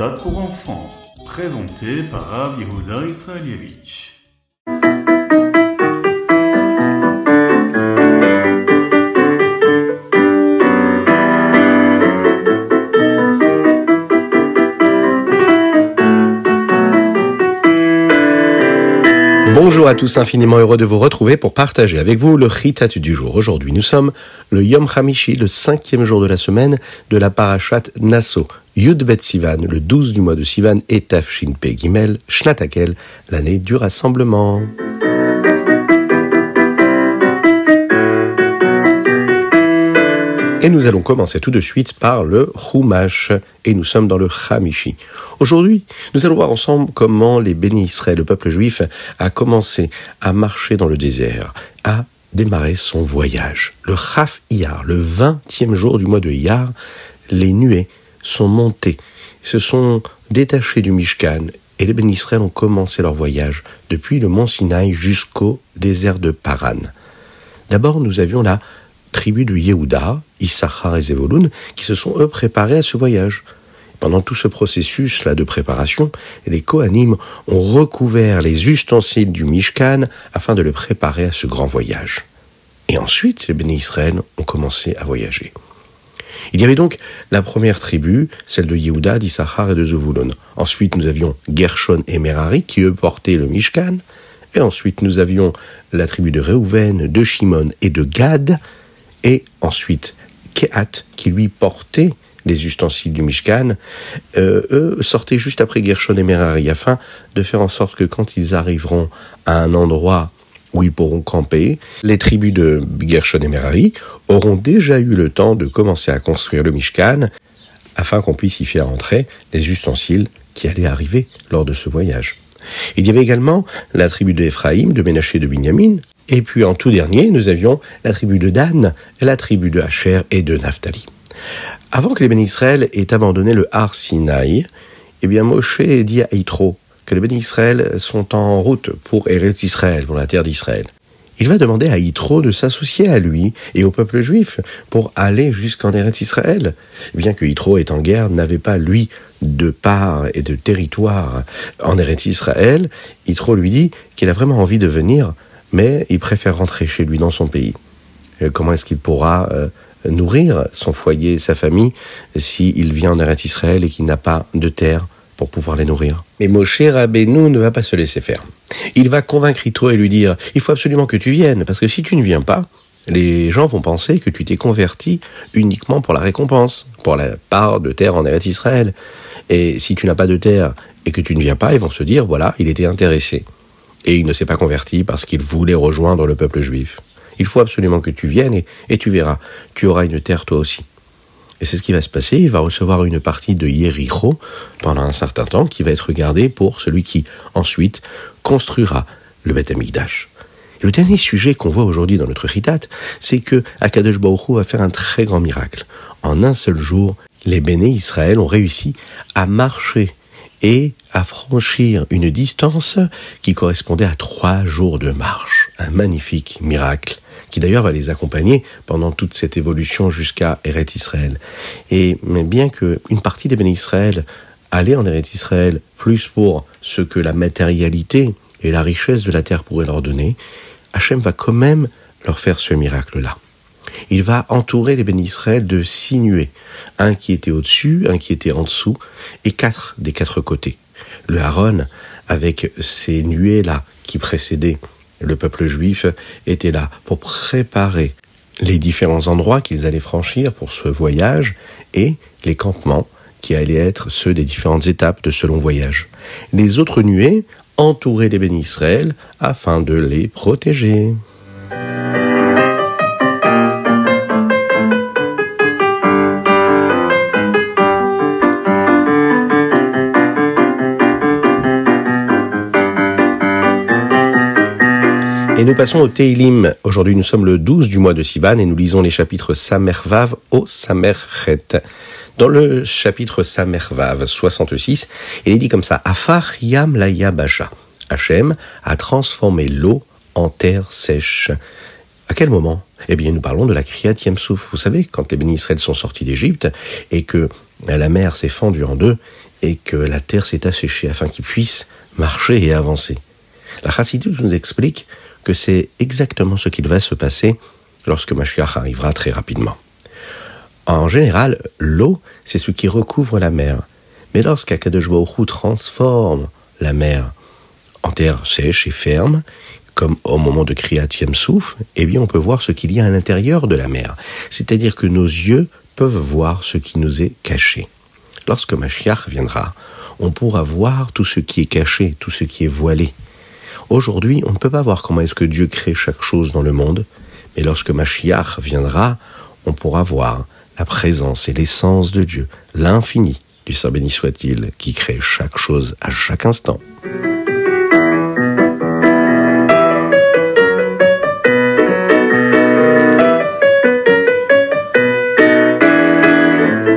Ritat pour enfants, présenté par Rav Israelievich. Bonjour à tous, infiniment heureux de vous retrouver pour partager avec vous le Ritat du jour. Aujourd'hui, nous sommes le Yom Hamishi, le cinquième jour de la semaine de la Parashat Nassau. Yud Bet Sivan, le 12 du mois de Sivan, et Tafshin Pe Gimel, Shnatakel, l'année du rassemblement. Et nous allons commencer tout de suite par le Chumash, et nous sommes dans le Hamishi. Aujourd'hui, nous allons voir ensemble comment les bénis Israël, le peuple juif, a commencé à marcher dans le désert, à démarrer son voyage. Le Chaf Iyar, le vingtième jour du mois de Iyar, les nuées sont montées, se sont détachées du Mishkan, et les bénis Israël ont commencé leur voyage depuis le mont Sinaï jusqu'au désert de Paran. D'abord, nous avions la tribu de Yehuda, Issachar et Zevoloun, qui se sont eux préparés à ce voyage. Pendant tout ce processus-là de préparation, les Kohanim ont recouvert les ustensiles du Mishkan afin de le préparer à ce grand voyage. Et ensuite, les bénis Israël ont commencé à voyager. Il y avait donc la première tribu, celle de Yehuda, d'Issachar et de Zevulun. Ensuite, nous avions Gershon et Merari qui eux portaient le Mishkan. Et ensuite, nous avions la tribu de Reuven, de Shimon et de Gad. Et ensuite, Kehat qui lui portait les ustensiles du Mishkan, euh, eux sortaient juste après Gershon et Merari afin de faire en sorte que quand ils arriveront à un endroit où ils pourront camper, les tribus de Gershon et Merari auront déjà eu le temps de commencer à construire le Mishkan afin qu'on puisse y faire entrer les ustensiles qui allaient arriver lors de ce voyage. Il y avait également la tribu de Ephraïm, de Ménaché et de Binyamin, et puis en tout dernier, nous avions la tribu de Dan, la tribu de Hacher et de Naphtali. Avant que les bénis Israël aient abandonné le Har Sinaï, eh bien Moshe dit à Yitro que les bénis Israël sont en route pour Eretz Israël, pour la terre d'Israël. Il va demander à Yitro de s'associer à lui et au peuple juif pour aller jusqu'en Eretz Israël. Bien que Yitro est en guerre, n'avait pas lui de part et de territoire en Eretz Israël, Yitro lui dit qu'il a vraiment envie de venir, mais il préfère rentrer chez lui dans son pays. Comment est-ce qu'il pourra euh, nourrir son foyer, sa famille, s'il vient en Eretz Israël et qu'il n'a pas de terre pour pouvoir les nourrir. Mais Moshe Rabbeinu ne va pas se laisser faire. Il va convaincre Yitro et lui dire, il faut absolument que tu viennes, parce que si tu ne viens pas, les gens vont penser que tu t'es converti uniquement pour la récompense, pour la part de terre en Eretz Israël. Et si tu n'as pas de terre et que tu ne viens pas, ils vont se dire, voilà, il était intéressé. Et il ne s'est pas converti parce qu'il voulait rejoindre le peuple juif. Il faut absolument que tu viennes et, et, tu verras, tu auras une terre toi aussi. Et c'est ce qui va se passer, il va recevoir une partie de Yericho pendant un certain temps qui va être gardée pour celui qui ensuite construira le Beth Amikdash. Et le dernier sujet qu'on voit aujourd'hui dans notre Ritat, c'est que Akadosh Baruch va faire un très grand miracle. En un seul jour, les béné Israël ont réussi à marcher et à franchir une distance qui correspondait à trois jours de marche. Un magnifique miracle qui d'ailleurs va les accompagner pendant toute cette évolution jusqu'à Eret Israël. Et bien que une partie des bénis Israël allait en Eret Israël plus pour ce que la matérialité et la richesse de la terre pourraient leur donner, Hachem va quand même leur faire ce miracle-là. Il va entourer les bénis Israël de six nuées, un qui était au-dessus, un qui était en dessous, et quatre des quatre côtés. Le Haron, avec ces nuées-là qui précédaient le peuple juif était là pour préparer les différents endroits qu'ils allaient franchir pour ce voyage et les campements qui allaient être ceux des différentes étapes de ce long voyage. Les autres nuées entouraient les bénis Israël afin de les protéger. Nous passons au Teilim. Aujourd'hui, nous sommes le 12 du mois de Siban et nous lisons les chapitres Samervav au Samerchet. Dans le chapitre Samervav 66, il est dit comme ça Afar Yam la Yabasha. Hachem a transformé l'eau en terre sèche. À quel moment? Eh bien, nous parlons de la Kriyat Yamsouf. Vous savez, quand les bénis Israël sont sortis d'Égypte et que la mer s'est fendue en deux, et que la terre s'est asséchée afin qu'il puisse marcher et avancer. La Chassidut nous explique que c'est exactement ce qu'il va se passer lorsque Mashiach arrivera très rapidement. En général, l'eau, c'est ce qui recouvre la mer. Mais lorsqu'Akadosh transforme la mer en terre sèche et ferme, comme au moment de Kriyat Souf, eh bien on peut voir ce qu'il y a à l'intérieur de la mer. C'est-à-dire que nos yeux peuvent voir ce qui nous est caché. Lorsque Mashiach viendra, on pourra voir tout ce qui est caché, tout ce qui est voilé. Aujourd'hui, on ne peut pas voir comment est-ce que Dieu crée chaque chose dans le monde, mais lorsque Mashiach viendra, on pourra voir la présence et l'essence de Dieu, l'infini du Saint béni soit-il, qui crée chaque chose à chaque instant.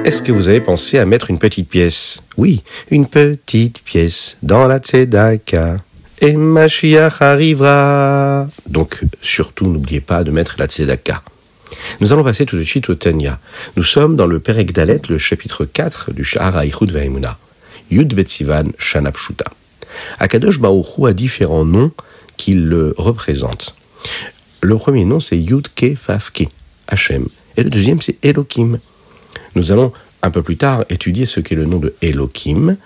Est-ce que vous avez pensé à mettre une petite pièce? Oui, une petite pièce dans la tzedaka. Et Mashiach arrivera. Donc, surtout, n'oubliez pas de mettre la tzedaka. Nous allons passer tout de suite au Tanya. Nous sommes dans le Perek Dalet, le chapitre 4 du Shahara Ichud Vaimuna. Yud Betsivan Shanapshuta. Akadosh Baruchu a différents noms qui le représentent. Le premier nom, c'est Yud Ke Fafke, Hachem. Et le deuxième, c'est Elohim. Nous allons un peu plus tard étudier ce qu'est le nom de Elohim,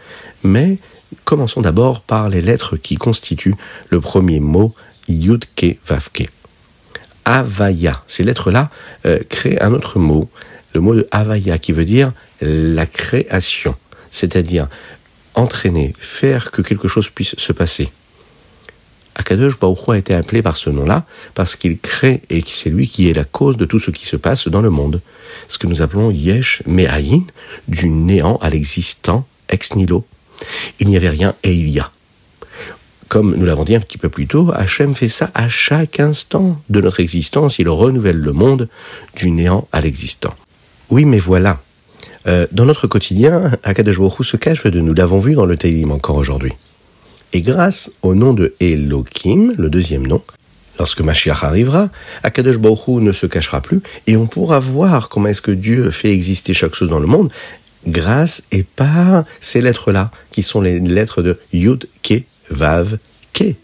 mais commençons d'abord par les lettres qui constituent le premier mot Yudke Vavke. Avaya, ces lettres-là euh, créent un autre mot, le mot de Avaya, qui veut dire la création, c'est-à-dire entraîner, faire que quelque chose puisse se passer. Akadosh Baruch a été appelé par ce nom-là parce qu'il crée et c'est lui qui est la cause de tout ce qui se passe dans le monde. Ce que nous appelons Yesh Me'ayin, du néant à l'existant ex nihilo. Il n'y avait rien et il y a. Comme nous l'avons dit un petit peu plus tôt, Hachem fait ça à chaque instant de notre existence. Il renouvelle le monde du néant à l'existant. Oui, mais voilà. Euh, dans notre quotidien, Akadosh se cache de nous. l'avons vu dans le Télim encore aujourd'hui. Et grâce au nom de Elohim, le deuxième nom, lorsque Mashiach arrivera, Akadosh Baruch ne se cachera plus et on pourra voir comment est-ce que Dieu fait exister chaque chose dans le monde grâce et par ces lettres-là, qui sont les lettres de Yud, Ke, Vav, Ke.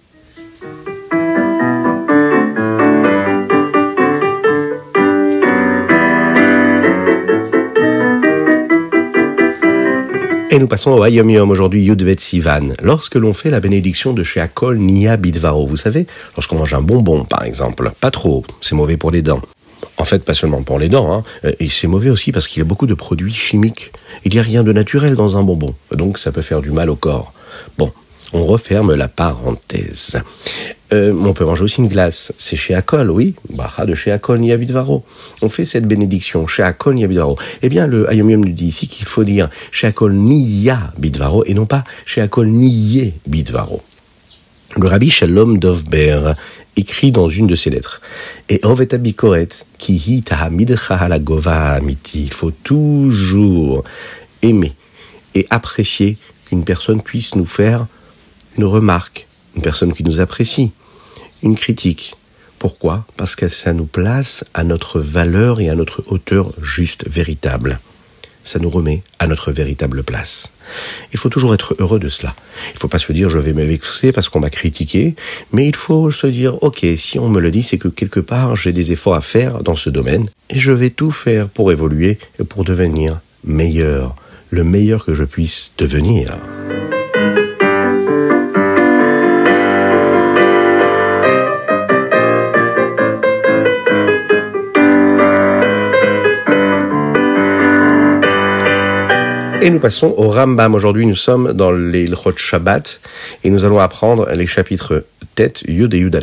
Et nous passons au Ayom Yom aujourd'hui, Yudvet Sivan. Lorsque l'on fait la bénédiction de chez Akol Nia Bidvaro, vous savez, lorsqu'on mange un bonbon par exemple, pas trop, c'est mauvais pour les dents. En fait, pas seulement pour les dents, hein, et c'est mauvais aussi parce qu'il y a beaucoup de produits chimiques. Il n'y a rien de naturel dans un bonbon, donc ça peut faire du mal au corps. Bon, on referme la parenthèse. Euh, on peut manger aussi une glace. C'est chez Akol, oui. Bacha de chez Akol Niabidvaro. On fait cette bénédiction chez Akol Niabidvaro. Eh bien, le Ayomium nous dit ici qu'il faut dire chez Akol Niya Bidvaro et non pas chez Akol Niye Bidvaro. Le rabbi Shalom Dovber écrit dans une de ses lettres Et Oveta Bikoret, ki amiti. Il faut toujours aimer et apprécier qu'une personne puisse nous faire une remarque, une personne qui nous apprécie, une critique. Pourquoi? Parce que ça nous place à notre valeur et à notre hauteur juste, véritable. Ça nous remet à notre véritable place. Il faut toujours être heureux de cela. Il ne faut pas se dire je vais me vexer parce qu'on m'a critiqué, mais il faut se dire ok, si on me le dit, c'est que quelque part j'ai des efforts à faire dans ce domaine et je vais tout faire pour évoluer et pour devenir meilleur, le meilleur que je puisse devenir. Et nous passons au Rambam. Aujourd'hui, nous sommes dans les Lchot Shabbat et nous allons apprendre les chapitres Tête, Yud et Yud.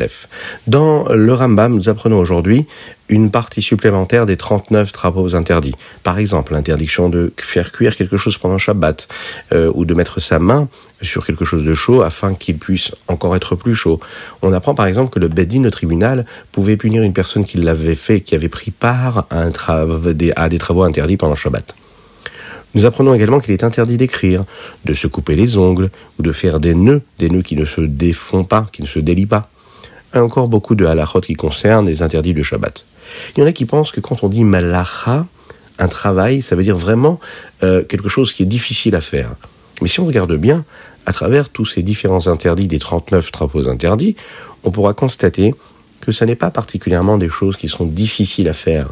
Dans le Rambam, nous apprenons aujourd'hui une partie supplémentaire des 39 travaux interdits. Par exemple, l'interdiction de faire cuire quelque chose pendant Shabbat euh, ou de mettre sa main sur quelque chose de chaud afin qu'il puisse encore être plus chaud. On apprend par exemple que le Bedin, le tribunal, pouvait punir une personne qui l'avait fait, qui avait pris part à, à des travaux interdits pendant Shabbat. Nous apprenons également qu'il est interdit d'écrire, de se couper les ongles ou de faire des nœuds, des nœuds qui ne se défont pas, qui ne se délient pas. Et encore beaucoup de halachot qui concernent les interdits de Shabbat. Il y en a qui pensent que quand on dit malacha, un travail, ça veut dire vraiment euh, quelque chose qui est difficile à faire. Mais si on regarde bien, à travers tous ces différents interdits des 39 travaux interdits, on pourra constater que ce n'est pas particulièrement des choses qui sont difficiles à faire.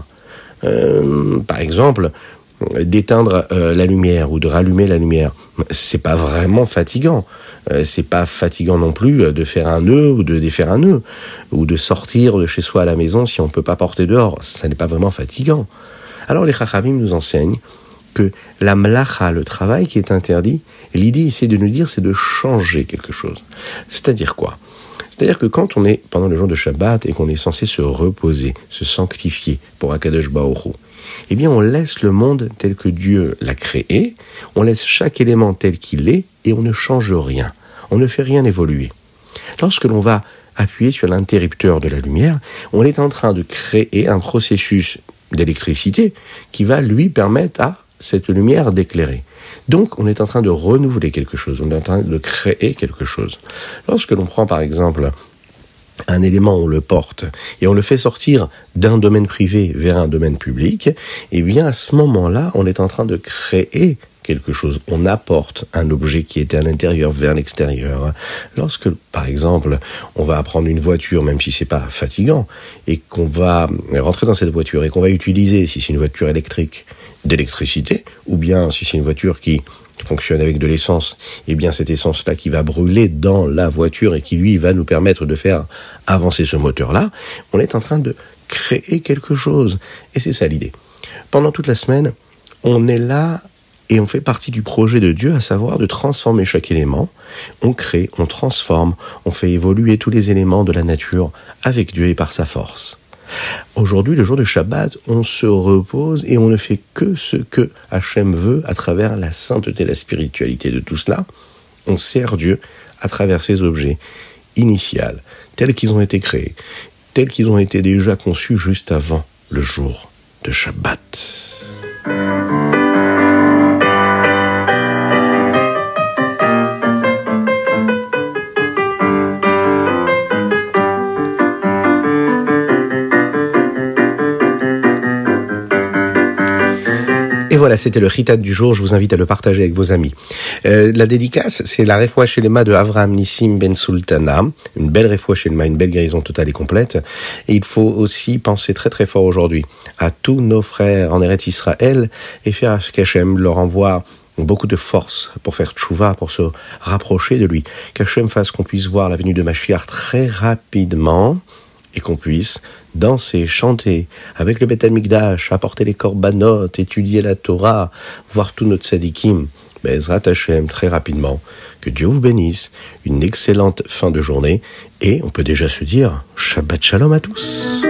Euh, par exemple, d'éteindre euh, la lumière ou de rallumer la lumière, c'est pas vraiment fatigant. Euh, c'est pas fatigant non plus de faire un nœud ou de défaire un nœud ou de sortir de chez soi à la maison si on peut pas porter dehors. Ça n'est pas vraiment fatigant. Alors les chachamim nous enseignent que la mlacha, le travail qui est interdit, l'idée ici de nous dire, c'est de changer quelque chose. C'est-à-dire quoi? C'est-à-dire que quand on est pendant le jour de Shabbat et qu'on est censé se reposer, se sanctifier pour Akadosh Baoru, eh bien on laisse le monde tel que Dieu l'a créé, on laisse chaque élément tel qu'il est et on ne change rien, on ne fait rien évoluer. Lorsque l'on va appuyer sur l'interrupteur de la lumière, on est en train de créer un processus d'électricité qui va lui permettre à cette lumière d'éclairer. Donc, on est en train de renouveler quelque chose, on est en train de créer quelque chose. Lorsque l'on prend par exemple un élément, on le porte et on le fait sortir d'un domaine privé vers un domaine public, eh bien à ce moment-là, on est en train de créer quelque chose, on apporte un objet qui était à l'intérieur vers l'extérieur. Lorsque, par exemple, on va prendre une voiture, même si c'est pas fatigant, et qu'on va rentrer dans cette voiture et qu'on va utiliser, si c'est une voiture électrique, d'électricité, ou bien si c'est une voiture qui fonctionne avec de l'essence, et eh bien cette essence-là qui va brûler dans la voiture et qui lui va nous permettre de faire avancer ce moteur-là, on est en train de créer quelque chose. Et c'est ça l'idée. Pendant toute la semaine, on est là et on fait partie du projet de Dieu, à savoir de transformer chaque élément. On crée, on transforme, on fait évoluer tous les éléments de la nature avec Dieu et par sa force. Aujourd'hui, le jour de Shabbat, on se repose et on ne fait que ce que Hachem veut à travers la sainteté, la spiritualité de tout cela. On sert Dieu à travers ces objets initials, tels qu'ils ont été créés, tels qu'ils ont été déjà conçus juste avant le jour de Shabbat. Et voilà, c'était le ritat du jour. Je vous invite à le partager avec vos amis. Euh, la dédicace, c'est la refouach chez les de Avram Nissim Ben Sultana. Une belle refouach chez une belle guérison totale et complète. Et il faut aussi penser très très fort aujourd'hui à tous nos frères en Eretz Israël et faire qu'Hachem leur envoie beaucoup de force pour faire tchouva, pour se rapprocher de lui. Qu'Hachem fasse qu'on puisse voir la venue de Mashiach très rapidement et qu'on puisse danser, chanter, avec le Beth Amikdash, apporter les korbanot, étudier la Torah, voir tout notre sadikim. Bezrat Hashem, très rapidement, que Dieu vous bénisse, une excellente fin de journée, et on peut déjà se dire Shabbat Shalom à tous.